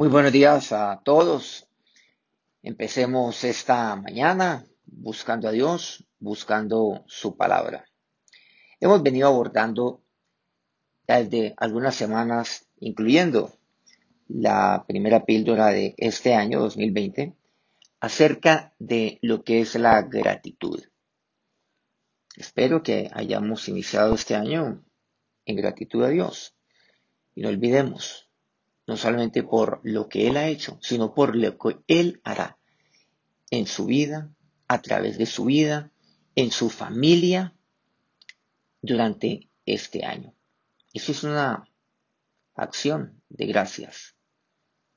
Muy buenos días a todos. Empecemos esta mañana buscando a Dios, buscando su palabra. Hemos venido abordando desde algunas semanas, incluyendo la primera píldora de este año 2020, acerca de lo que es la gratitud. Espero que hayamos iniciado este año en gratitud a Dios. Y no olvidemos, no solamente por lo que Él ha hecho, sino por lo que Él hará en su vida, a través de su vida, en su familia, durante este año. Eso es una acción de gracias.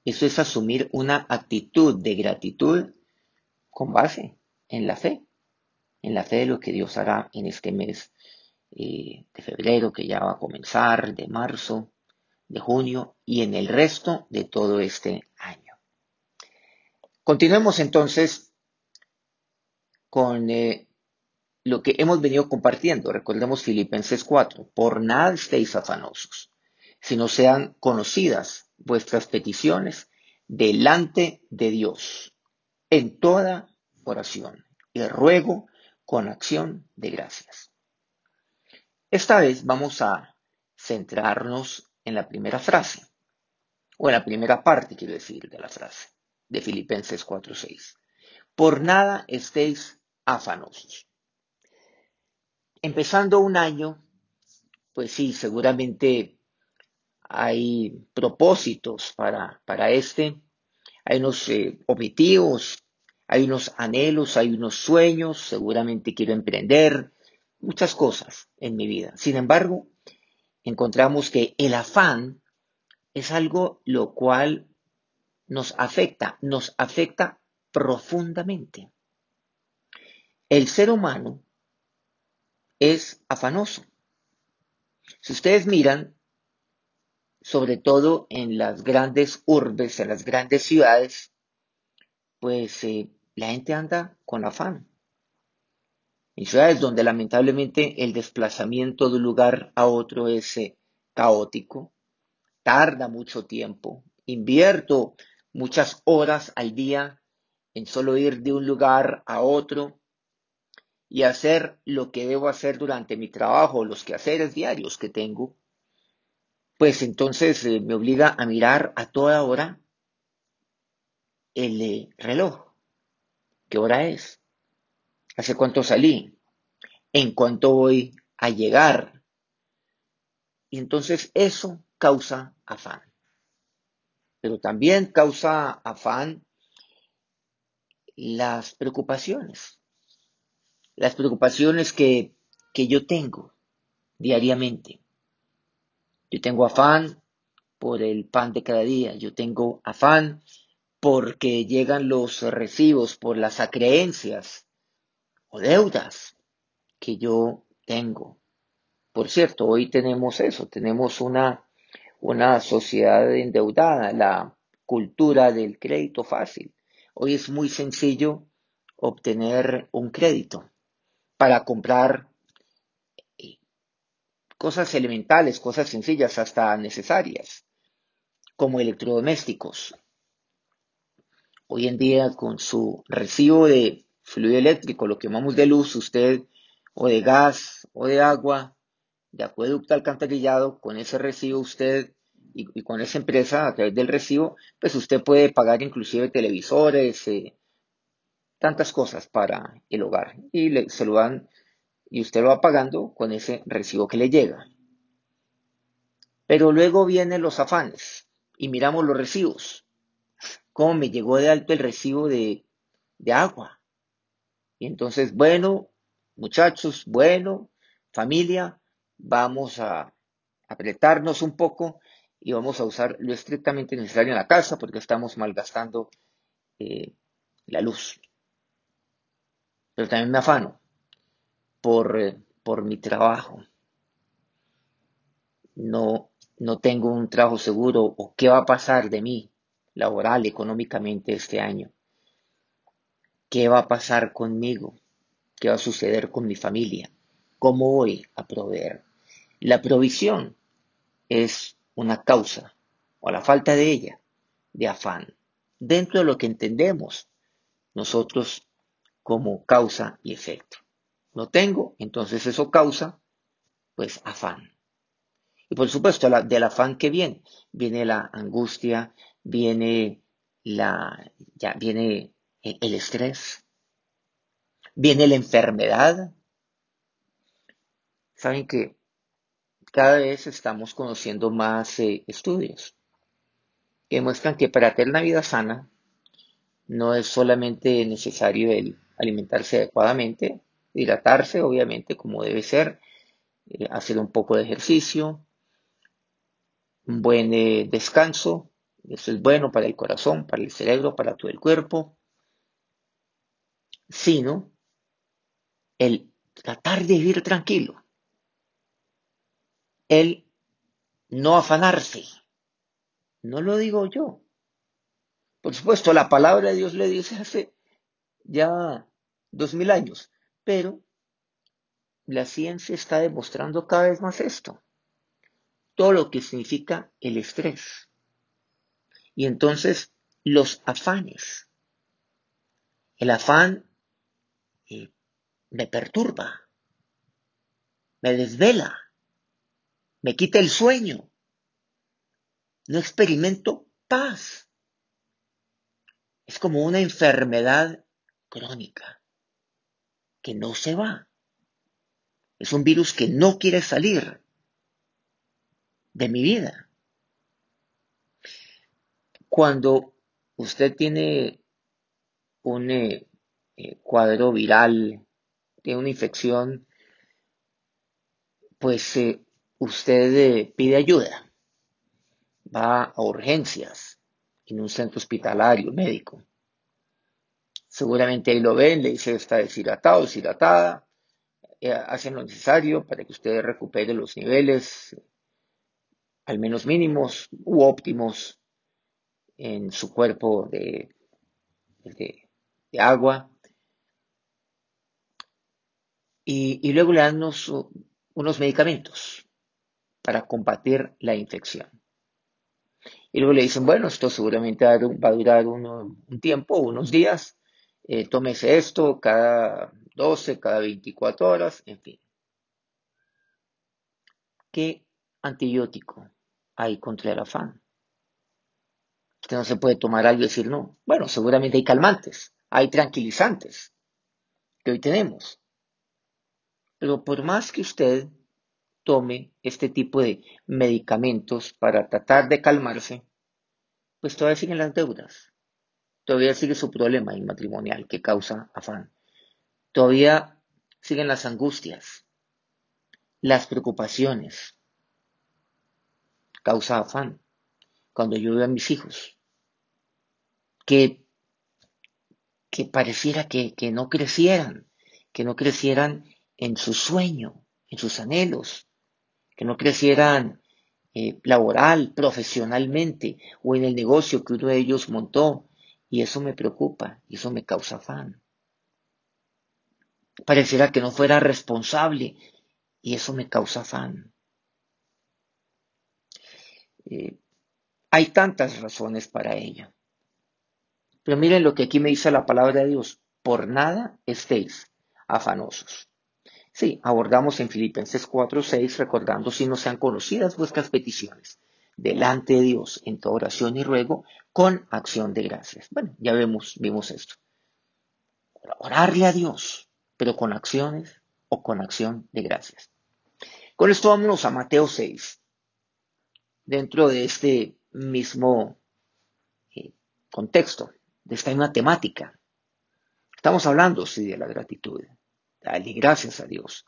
Eso es asumir una actitud de gratitud con base en la fe, en la fe de lo que Dios hará en este mes eh, de febrero que ya va a comenzar, de marzo, de junio y en el resto de todo este año. Continuemos entonces con eh, lo que hemos venido compartiendo. Recordemos Filipenses 4. Por nada estéis afanosos, sino sean conocidas vuestras peticiones delante de Dios en toda oración y ruego con acción de gracias. Esta vez vamos a centrarnos en la primera frase, o en la primera parte, quiero decir, de la frase, de Filipenses 4.6. Por nada estéis afanosos. Empezando un año, pues sí, seguramente hay propósitos para, para este, hay unos eh, objetivos, hay unos anhelos, hay unos sueños, seguramente quiero emprender, muchas cosas en mi vida. Sin embargo, encontramos que el afán es algo lo cual nos afecta, nos afecta profundamente. El ser humano es afanoso. Si ustedes miran, sobre todo en las grandes urbes, en las grandes ciudades, pues eh, la gente anda con afán. En ciudades donde lamentablemente el desplazamiento de un lugar a otro es eh, caótico, tarda mucho tiempo, invierto muchas horas al día en solo ir de un lugar a otro y hacer lo que debo hacer durante mi trabajo, los quehaceres diarios que tengo, pues entonces eh, me obliga a mirar a toda hora el eh, reloj. ¿Qué hora es? Hace cuánto salí, en cuánto voy a llegar. Y entonces eso causa afán. Pero también causa afán las preocupaciones. Las preocupaciones que, que yo tengo diariamente. Yo tengo afán por el pan de cada día. Yo tengo afán porque llegan los recibos, por las acreencias o deudas que yo tengo. Por cierto, hoy tenemos eso, tenemos una, una sociedad endeudada, la cultura del crédito fácil. Hoy es muy sencillo obtener un crédito para comprar eh, cosas elementales, cosas sencillas, hasta necesarias, como electrodomésticos. Hoy en día, con su recibo de fluido eléctrico, lo que llamamos de luz, usted, o de gas, o de agua, de acueducto alcantarillado, con ese recibo usted y, con esa empresa, a través del recibo, pues usted puede pagar inclusive televisores, eh, tantas cosas para el hogar. Y le, se lo dan, y usted lo va pagando con ese recibo que le llega. Pero luego vienen los afanes y miramos los recibos. ¿Cómo me llegó de alto el recibo de, de agua? Y entonces, bueno, muchachos, bueno, familia, vamos a apretarnos un poco y vamos a usar lo estrictamente necesario en la casa porque estamos malgastando eh, la luz. Pero también me afano por, eh, por mi trabajo. No, no tengo un trabajo seguro o qué va a pasar de mí laboral, económicamente este año. ¿Qué va a pasar conmigo? ¿Qué va a suceder con mi familia? ¿Cómo voy a proveer? La provisión es una causa, o la falta de ella, de afán, dentro de lo que entendemos nosotros como causa y efecto. No tengo, entonces eso causa, pues, afán. Y por supuesto, del afán que viene, viene la angustia, viene la, ya viene el estrés, viene la enfermedad. Saben que cada vez estamos conociendo más eh, estudios que muestran que para tener una vida sana no es solamente necesario alimentarse adecuadamente, hidratarse, obviamente, como debe ser, eh, hacer un poco de ejercicio, un buen eh, descanso, eso es bueno para el corazón, para el cerebro, para todo el cuerpo, sino el tratar de vivir tranquilo, el no afanarse. No lo digo yo. Por supuesto, la palabra de Dios le dice hace ya dos mil años, pero la ciencia está demostrando cada vez más esto, todo lo que significa el estrés. Y entonces los afanes. El afán eh, me perturba, me desvela, me quita el sueño, no experimento paz. Es como una enfermedad crónica que no se va. Es un virus que no quiere salir de mi vida. Cuando usted tiene un eh, eh, cuadro viral, tiene una infección, pues eh, usted pide ayuda, va a urgencias en un centro hospitalario médico. Seguramente ahí lo ven, le dice está deshidratado, deshidratada, eh, hacen lo necesario para que usted recupere los niveles al menos mínimos u óptimos en su cuerpo de, de, agua. Y, luego le dan unos, medicamentos para combatir la infección. Y luego le dicen, bueno, esto seguramente va a durar un tiempo, unos días, eh, tómese esto cada 12, cada 24 horas, en fin. ¿Qué antibiótico hay contra el afán? Que no se puede tomar algo y decir no. Bueno, seguramente hay calmantes, hay tranquilizantes que hoy tenemos. Pero por más que usted tome este tipo de medicamentos para tratar de calmarse, pues todavía siguen las deudas. Todavía sigue su problema matrimonial que causa afán. Todavía siguen las angustias, las preocupaciones. Causa afán. Cuando yo veo a mis hijos, que, que pareciera que, no crecieran, que no crecieran en su sueño, en sus anhelos, que no crecieran eh, laboral, profesionalmente o en el negocio que uno de ellos montó. Y eso me preocupa y eso me causa afán pareciera que no fuera responsable y eso me causa afán. Eh, hay tantas razones para ello. Pero miren lo que aquí me dice la palabra de Dios. Por nada estéis afanosos. Sí, abordamos en Filipenses 4:6, recordando si no sean conocidas vuestras peticiones delante de Dios en toda oración y ruego con acción de gracias. Bueno, ya vemos, vimos esto. Orarle a Dios pero con acciones o con acción de gracias. Con esto vámonos a Mateo 6. Dentro de este mismo eh, contexto, de esta misma temática, estamos hablando, sí, de la gratitud. Darle gracias a Dios.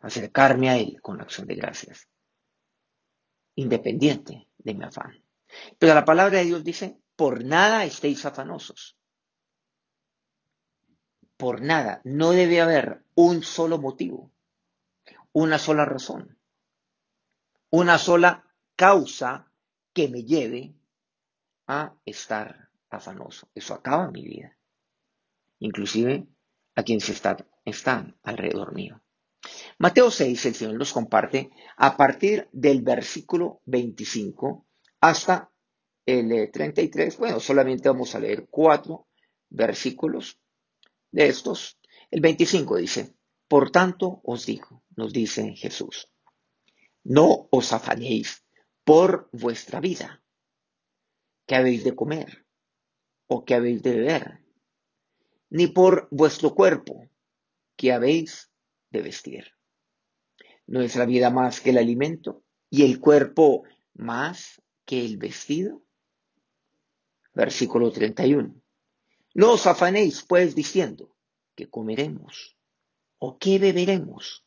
Acercarme a Él con acción de gracias. Independiente de mi afán. Pero la palabra de Dios dice, por nada estéis afanosos por nada. No debe haber un solo motivo, una sola razón, una sola causa que me lleve a estar afanoso. Eso acaba mi vida. Inclusive a quienes están, alrededor mío. Mateo 6, el Señor los comparte a partir del versículo 25 hasta el 33, eh, bueno, solamente vamos a leer cuatro versículos de estos. El 25 dice, por tanto os digo, nos dice Jesús, no os afanéis por vuestra vida, que habéis de comer o que habéis de beber, ni por vuestro cuerpo, que habéis de vestir. ¿No es la vida más que el alimento y el cuerpo más que el vestido? Versículo 31. No os afanéis, pues, diciendo, que comeremos, o qué beberemos,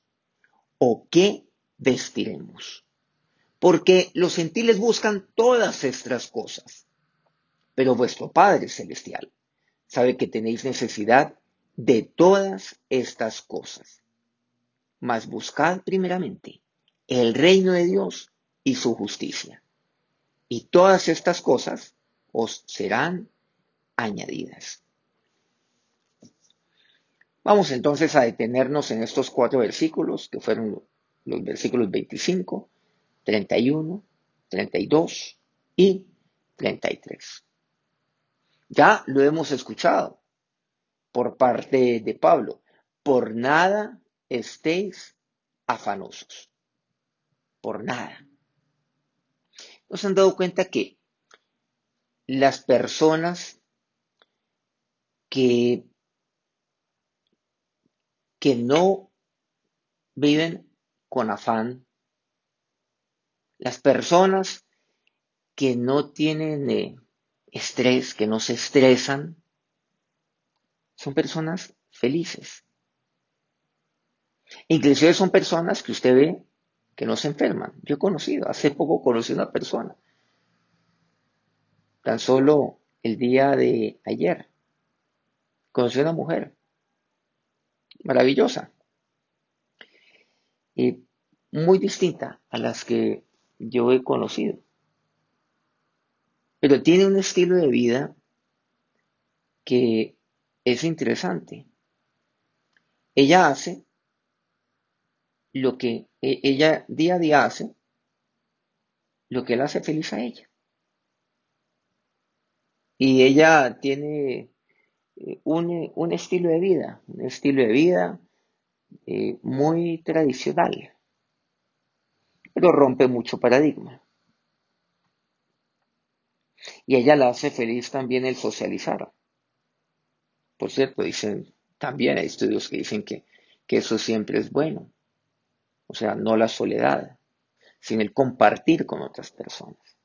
o qué vestiremos. Porque los gentiles buscan todas estas cosas. Pero vuestro Padre Celestial sabe que tenéis necesidad de todas estas cosas. Mas buscad primeramente el reino de Dios y su justicia. Y todas estas cosas os serán añadidas. Vamos entonces a detenernos en estos cuatro versículos, que fueron los versículos 25, 31, 32 y 33. Ya lo hemos escuchado por parte de Pablo. Por nada estéis afanosos. Por nada. ¿Nos han dado cuenta que las personas que, que no viven con afán, las personas que no tienen eh, estrés, que no se estresan, son personas felices. Inclusive son personas que usted ve que no se enferman. Yo he conocido, hace poco conocí una persona, tan solo el día de ayer, conocí a una mujer maravillosa y muy distinta a las que yo he conocido. Pero tiene un estilo de vida que es interesante. Ella hace lo que e, ella día a día hace, lo que le hace feliz a ella. Y ella tiene eh, un, estilo de vida, un estilo de vida eh, muy tradicional, pero rompe mucho paradigma. Y ella la hace feliz también el socializar. Por cierto, dicen, también hay estudios que dicen que, que eso siempre es bueno. O sea, no la soledad, sino el compartir con otras personas.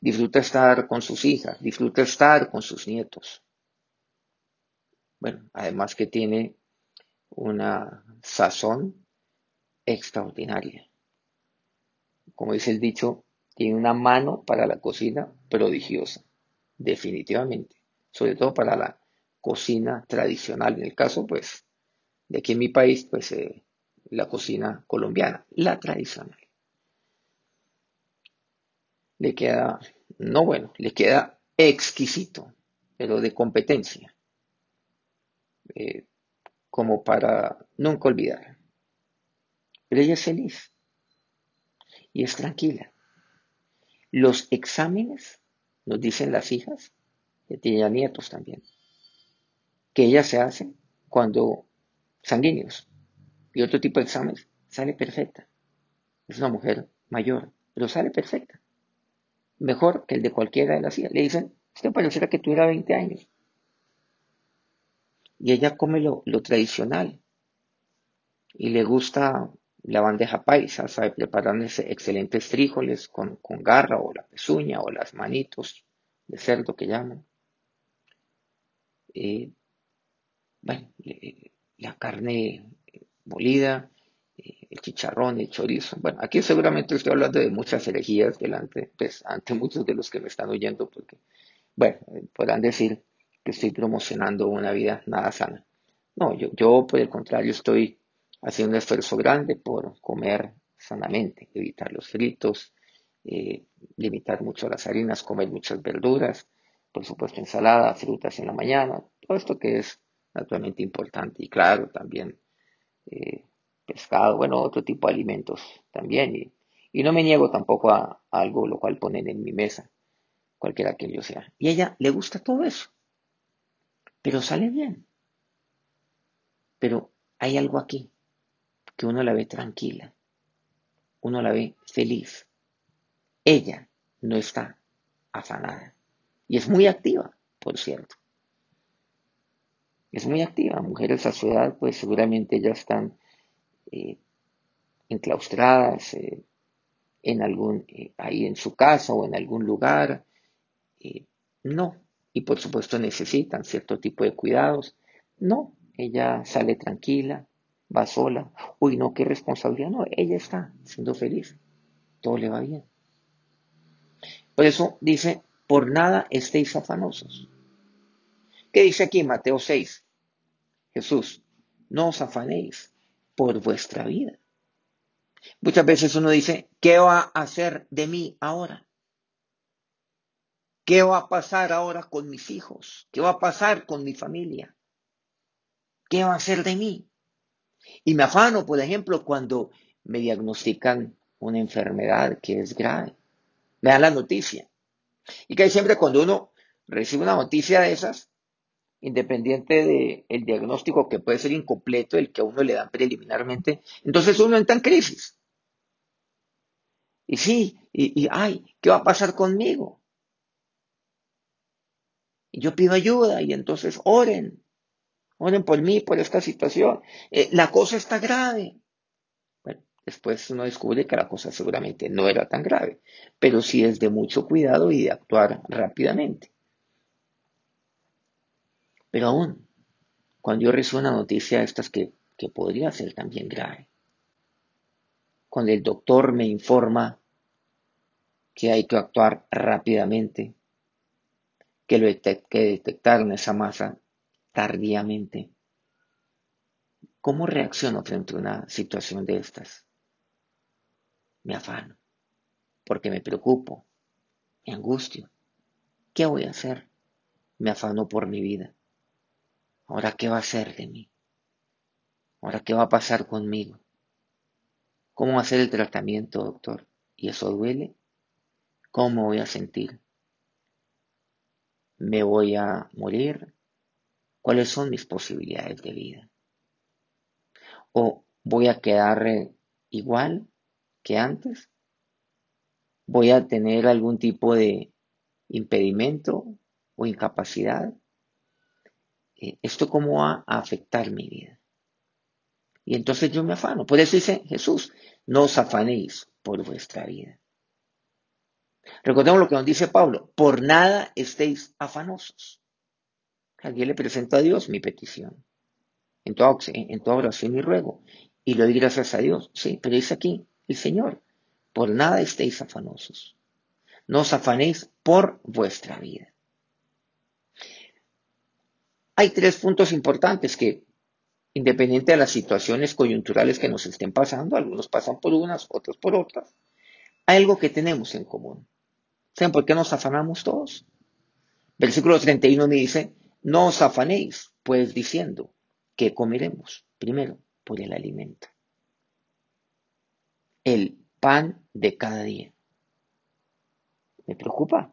Disfruta estar con sus hijas, disfruta estar con sus nietos. Bueno, además que tiene una sazón extraordinaria. Como dice el dicho, tiene una mano para la cocina prodigiosa, definitivamente, sobre todo para la cocina tradicional. En el caso, pues, de aquí en mi país, pues, eh, la cocina colombiana, la tradicional. Le queda, no bueno, le queda exquisito, pero de competencia, eh, como para nunca olvidar. Pero ella es feliz y es tranquila. Los exámenes, nos dicen las hijas, que tienen nietos también, que ellas se hacen cuando sanguíneos y otro tipo de exámenes, sale perfecta. Es una mujer mayor, pero sale perfecta. Mejor que el de cualquiera de las hijas. Le dicen, usted pareciera que tuviera 20 años. Y ella come lo, lo tradicional. Y le gusta la bandeja paisa, sabe preparar excelentes frijoles con, garra o la pezuña o las manitos de cerdo que llaman. Eh, bueno, la carne molida, eh, el chicharrón, el chorizo. Bueno, aquí seguramente estoy hablando de muchas herejías delante, pues, ante muchos de los que me están oyendo, porque, bueno, podrán decir que estoy promocionando una vida nada sana. No, yo, yo por el contrario estoy haciendo un esfuerzo grande por comer sanamente, evitar los fritos, eh, limitar mucho las harinas, comer muchas verduras, por supuesto ensalada, frutas en la mañana, todo esto que es naturalmente importante y claro también eh, pescado, bueno, otro tipo de alimentos también y, no me niego tampoco a, algo lo cual ponen en mi mesa, cualquiera que yo sea. Y ella le gusta todo eso, pero sale bien. Pero hay algo aquí, que uno la ve tranquila, uno la ve feliz. Ella no está afanada. Y es muy activa, por cierto. Es muy activa. Mujeres a su edad, pues seguramente ya están eh, enclaustradas eh, en algún, eh, ahí en su casa o en algún lugar. no. Y por supuesto necesitan cierto tipo de cuidados. No. Ella sale tranquila, va sola. Uy, no, qué responsabilidad. No, ella está siendo feliz. Todo le va bien. Por eso dice, por nada estéis afanosos. ¿Qué dice aquí Mateo 6? Jesús, no os afanéis por vuestra vida. Muchas veces uno dice, ¿qué va a hacer de mí ahora? ¿Qué va a pasar ahora con mis hijos? ¿Qué va a pasar con mi familia? ¿Qué va a hacer de mí? Y me afano, por ejemplo, cuando me diagnostican una enfermedad que es grave me dan la noticia. Y que siempre cuando uno recibe una noticia de esas, independiente del diagnóstico que puede ser incompleto, el que a uno le dan preliminarmente, entonces uno entra en crisis. Y sí, y, y ay, ¿qué va a pasar conmigo? Y yo pido ayuda y entonces oren, oren por mí, por esta situación. Eh, la cosa está grave. Después uno descubre que la cosa seguramente no era tan grave, pero sí es de mucho cuidado y de actuar rápidamente. Pero aún, cuando yo recibo una noticia de estas que, que podría ser también grave, cuando el doctor me informa que hay que actuar rápidamente, que, lo que detectaron esa masa tardíamente, ¿cómo reacciono frente a una situación de estas? me afano, porque me preocupo, me angustio. ¿Qué voy a hacer? Me afano por mi vida. Ahora, ¿qué va a ser de mí? Ahora, ¿qué va a pasar conmigo? ¿Cómo va a ser el tratamiento, doctor? ¿Y eso duele? ¿Cómo me voy a sentir? ¿Me voy a morir? ¿Cuáles son mis posibilidades de vida? ¿O voy a quedar eh, igual que antes? ¿Voy a tener algún tipo de impedimento o incapacidad? Eh, ¿Esto cómo va a afectar mi vida? Y entonces yo me afano. Por eso dice Jesús, no os afanéis por vuestra vida. Recordemos lo que nos dice Pablo, por nada estéis afanosos. Alguien le presento a Dios mi petición. En toda, en toda oración y ruego. Y le doy gracias a Dios. Sí, pero dice aquí, el Señor. Por nada estéis afanosos. No os afanéis por vuestra vida. Hay tres puntos importantes que, independiente de las situaciones coyunturales que nos estén pasando, algunos pasan por unas, otros por otras, hay algo que tenemos en común. ¿Saben por qué nos afanamos todos? Versículo 31 me dice, no os afanéis, pues diciendo que comeremos, primero, por el alimento el pan de cada día. Me preocupa.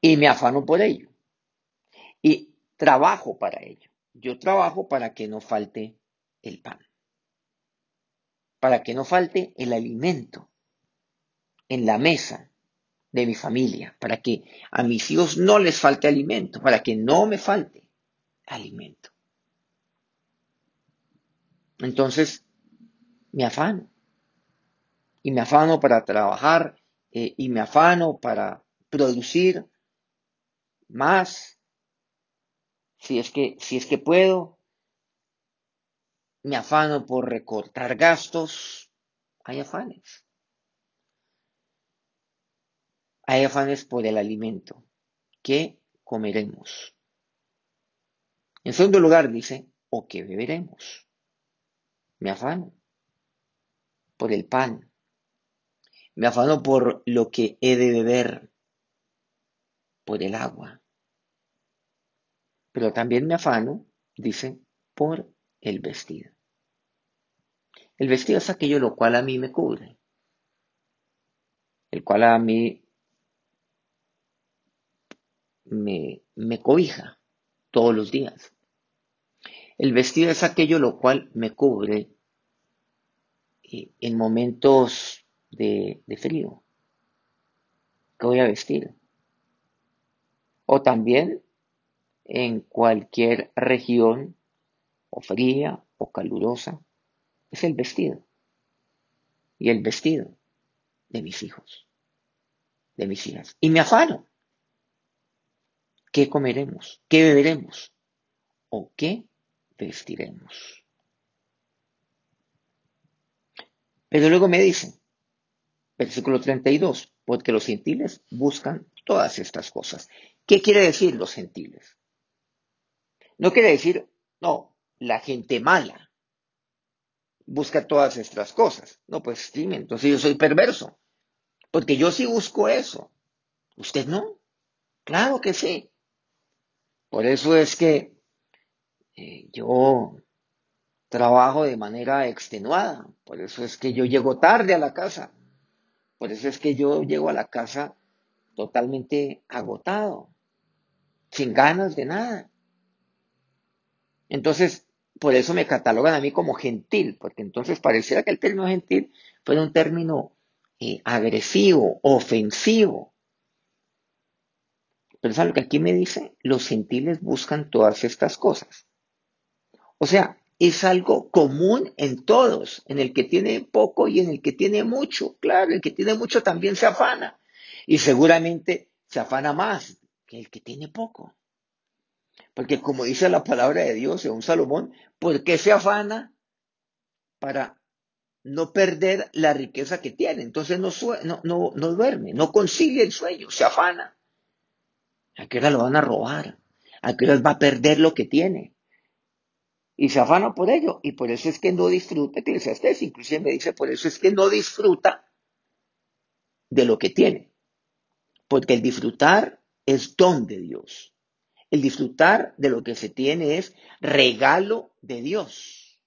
Y me afano por ello. Y trabajo para ello. Yo trabajo para que no falte el pan. Para que no falte el alimento en la mesa de mi familia. Para que a mis hijos no les falte alimento. Para que no me falte alimento. Entonces, me afano. Y me afano para trabajar eh, y me afano para producir más, si es que, si es que puedo. Me afano por recortar gastos. Hay afanes. Hay afanes por el alimento. ¿Qué comeremos? En segundo lugar dice, o qué beberemos. Me afano por el pan. Me afano por lo que he de beber, por el agua. Pero también me afano, dice, por el vestido. El vestido es aquello lo cual a mí me cubre, el cual a mí me, me cobija todos los días. El vestido es aquello lo cual me cubre eh, en momentos de, de frío. ¿Qué voy a vestir? O también en cualquier región o fría o calurosa, es el vestido. Y el vestido de mis hijos, de mis hijas. Y me afano. ¿Qué comeremos? ¿Qué beberemos? ¿O qué vestiremos? Pero luego me dice, versículo 32, porque los gentiles buscan todas estas cosas. ¿Qué quiere decir los gentiles? No quiere decir, no, la gente mala busca todas estas cosas. No, pues sí, entonces yo soy perverso. Porque yo sí busco eso. ¿Usted no? Claro que sí. Por eso es que eh, yo trabajo de manera extenuada. Por eso es que yo llego tarde a la casa. Por eso es que yo llego a la casa totalmente agotado, sin ganas de nada. Entonces, por eso me catalogan a mí como gentil, porque entonces pareciera que el término gentil fuera un término eh, agresivo, ofensivo. ¿Saben lo que aquí me dice? Los gentiles buscan todas estas cosas. O sea, es algo común en todos, en el que tiene poco y en el que tiene mucho. Claro, el que tiene mucho también se afana. Y seguramente se afana más que el que tiene poco. Porque como dice la palabra de Dios un Salomón, ¿por qué se afana? Para no perder la riqueza que tiene. Entonces no, no, no, duerme, no concilia el sueño, se afana. ¿A qué lo van a robar? ¿A qué hora va a perder lo que tiene? Y se afana por ello. Y por eso es que no disfruta, Eclesiastes inclusive me dice, por eso es que no disfruta de lo que tiene. Porque el disfrutar es don de Dios. El disfrutar de lo que se tiene es regalo de Dios.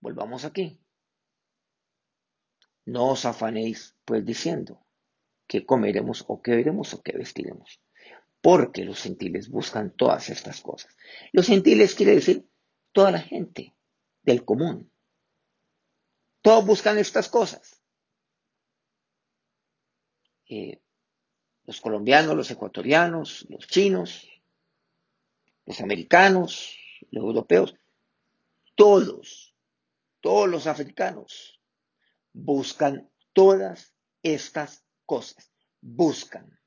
Volvamos aquí. No os afanéis, pues diciendo, que comeremos o qué veremos o qué vestiremos. Porque los gentiles buscan todas estas cosas. Los gentiles quiere decir toda la gente del común. Todos buscan estas cosas. Eh, los colombianos, los ecuatorianos, los chinos, los americanos, los europeos, todos todos los africanos buscan todas estas cosas. Buscan.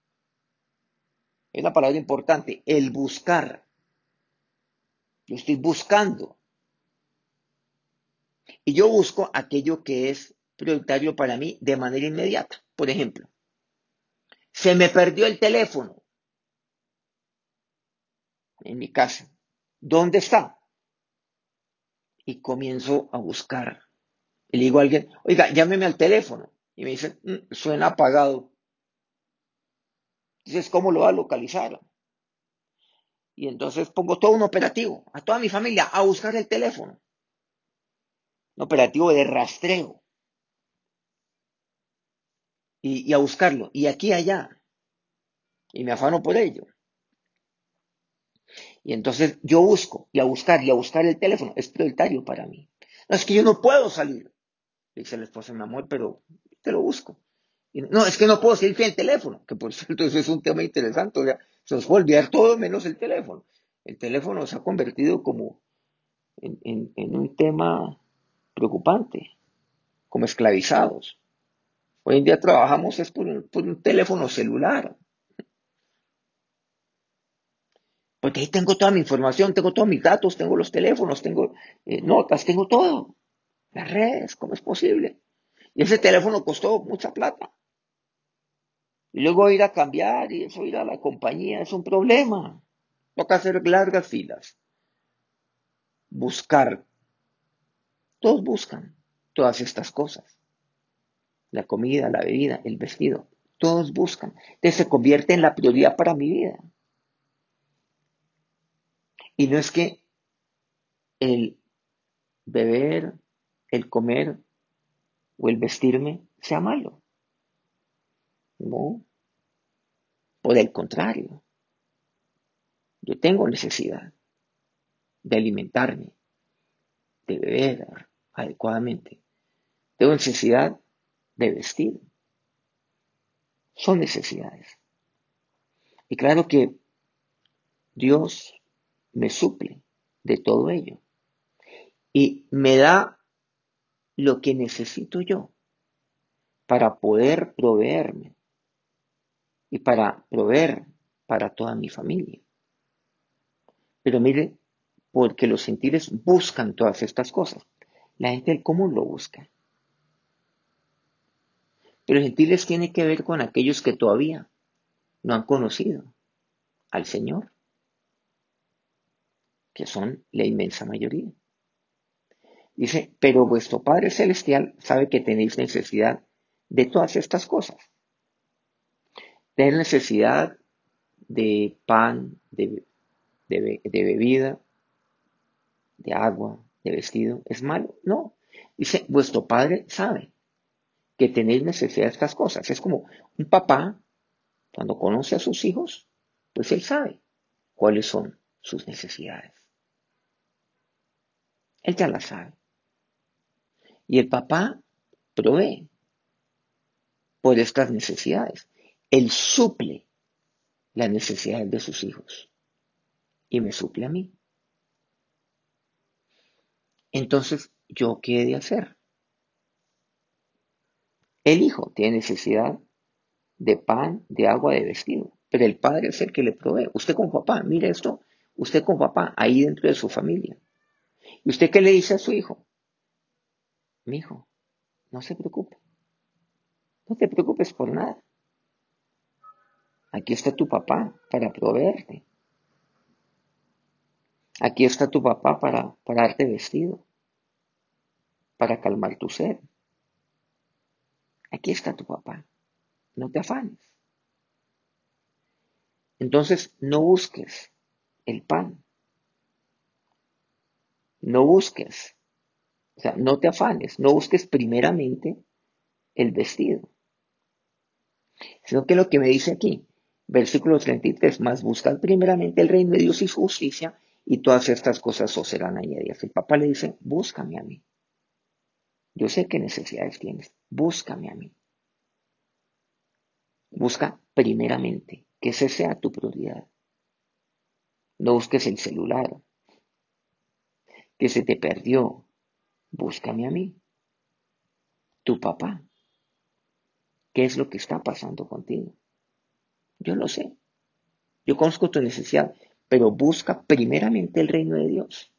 Es una palabra importante, el buscar. Yo estoy buscando. Y yo busco aquello que es prioritario para mí de manera inmediata. Por ejemplo, se me perdió el teléfono en mi casa. ¿Dónde está? y comienzo a buscar. Le digo a alguien, oiga, llámeme al teléfono. Y me dice, mm, suena apagado. Dices, ¿cómo lo va a localizar? Y entonces pongo todo un operativo, a toda mi familia, a buscar el teléfono. Un operativo de rastreo. Y, y a buscarlo. Y aquí allá. Y me afano por ello. Y entonces yo busco y a buscar y a buscar el teléfono. Es prioritario para mí. No, es que yo no puedo salir. Dice la esposa, mi amor, pero te lo busco. no, es que no puedo sin el teléfono, que por cierto eso es un tema interesante. O sea, se nos puede olvidar todo menos el teléfono. El teléfono se ha convertido como en, un tema preocupante, como esclavizados. Hoy en día trabajamos es por un teléfono celular. Porque ahí tengo toda mi información, tengo todos mis datos, tengo los teléfonos, tengo eh, notas, tengo todo. Las redes, ¿cómo es posible? Y ese teléfono costó mucha plata. Y luego ir a cambiar y eso ir a la compañía es un problema. Toca hacer largas filas. Buscar. Todos buscan todas estas cosas. La comida, la bebida, el vestido. Todos buscan. Entonces se convierte en la prioridad para mi vida. Y no es que el beber, el comer o el vestirme sea malo. No. Por el contrario, yo tengo necesidad de alimentarme, de beber adecuadamente. Tengo necesidad de vestir. Son necesidades. Y claro que Dios me suple de todo ello y me da lo que necesito yo para poder proveerme y para proveer para toda mi familia. Pero mire, porque los gentiles buscan todas estas cosas. La gente del común lo busca. Pero gentiles tiene que ver con aquellos que todavía no han conocido al Señor, que son la inmensa mayoría. Dice, pero vuestro Padre Celestial sabe que tenéis necesidad de todas estas cosas. Tener necesidad de pan, de, de, bebida, de agua, de vestido, ¿es malo? No. Dice, vuestro Padre sabe que tenéis necesidad de estas cosas. Es como un papá, cuando conoce a sus hijos, pues él sabe cuáles son sus necesidades. Él ya las sabe. Y el papá provee por estas necesidades. Él suple las necesidades de sus hijos y me suple a mí. Entonces, ¿yo qué he de hacer? El hijo tiene necesidad de pan, de agua, de vestido, pero el padre es el que le provee. Usted con papá, mire esto, usted con papá, ahí dentro de su familia. ¿Y usted qué le dice a su hijo? Mi hijo, no se preocupe. No te preocupes por nada. Aquí está tu papá para proveerte. Aquí está tu papá para, para darte vestido, para calmar tu sed. Aquí está tu papá. No te afanes. Entonces, no busques el pan. No busques. O sea, no te afanes. No busques primeramente el vestido. Sino que lo que me dice aquí, versículo 33, más buscad primeramente el reino de Dios y su justicia, y todas estas cosas os serán añadidas. El papá le dice, búscame a mí. Yo sé qué necesidades tienes, búscame a mí. Busca primeramente que ese sea tu prioridad. No busques el celular, que se te perdió. Búscame a mí, tu papá. ¿Qué es lo que está pasando contigo? Yo lo sé. Yo conozco tu necesidad, pero busca primeramente el reino de Dios.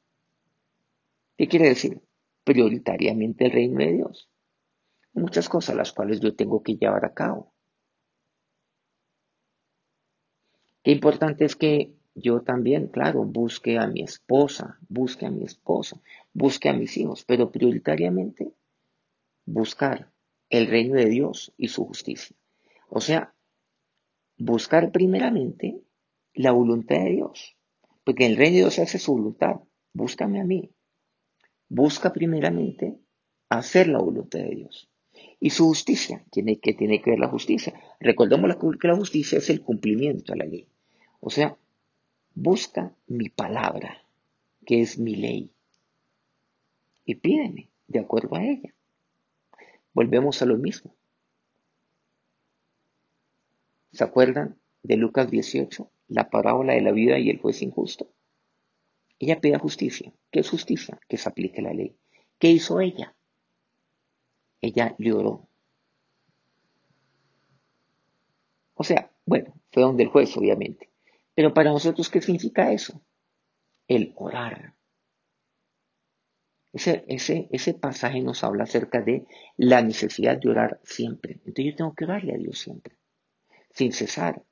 ¿Qué quiere decir? Prioritariamente el reino de Dios. Muchas cosas las cuales yo tengo que llevar a cabo. Qué importante es que yo también, claro, busque a mi esposa, busque a mi esposo, busque a mis hijos, pero prioritariamente buscar el reino de Dios y su justicia. O sea, buscar primeramente la voluntad de Dios, porque el reino de Dios hace su voluntad. Búscame a mí. Busca primeramente hacer la voluntad de Dios. Y su justicia, tiene que, tiene que ver la justicia. Recordemos que la justicia es el cumplimiento de la ley. O sea, busca mi palabra, que es mi ley, y pídeme de acuerdo a ella. Volvemos a lo mismo. ¿Se acuerdan de Lucas 18, la parábola de la vida y el juez injusto? Ella pide justicia. ¿Qué es justicia? Que se aplique la ley. ¿Qué hizo ella? Ella le oró. O sea, bueno, fue donde el juez, obviamente. Pero para nosotros, ¿qué significa eso? El orar. Ese, ese, pasaje nos habla acerca de la necesidad de orar siempre. Entonces yo tengo que orarle a Dios siempre, sin cesar,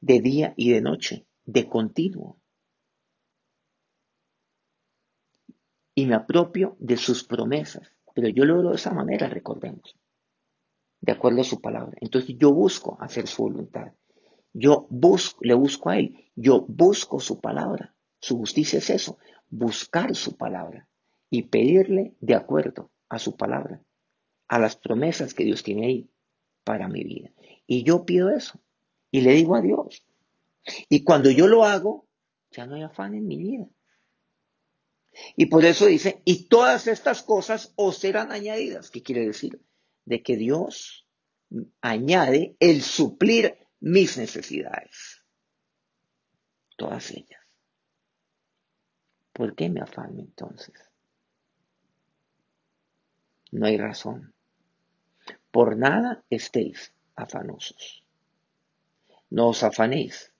de día y de noche, de continuo. Y me apropio de sus promesas. Pero yo lo oro de esa manera, recordemos, de acuerdo a su palabra. Entonces yo busco hacer su voluntad. Yo busco, le busco a Él. Yo busco su palabra. Su justicia es eso, buscar su palabra y pedirle de acuerdo a su palabra, a las promesas que Dios tiene ahí para mi vida. Y yo pido eso. y le digo a Dios. Y cuando yo lo hago, ya no hay afán en mi vida. Y por eso dice, y todas estas cosas os serán añadidas. ¿Qué quiere decir? De que Dios añade el suplir mis necesidades. Todas ellas. ¿Por qué me afano entonces? No hay razón. Por nada estéis afanosos. No os afanéis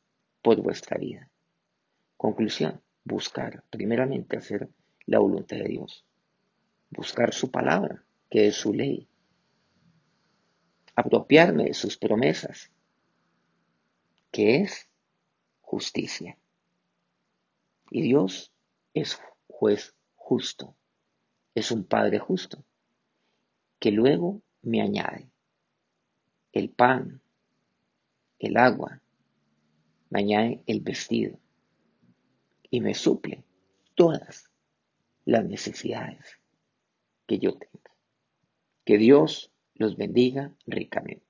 por vuestra vida. Conclusión, buscar primeramente hacer la voluntad de Dios. Buscar su palabra, que es su ley. Apropiarme de sus promesas, que es justicia. Y Dios es juez justo, es un Padre justo, que luego me añade el pan, el agua, me añade el vestido y me suple todas las necesidades que yo tenga. Que Dios los bendiga ricamente.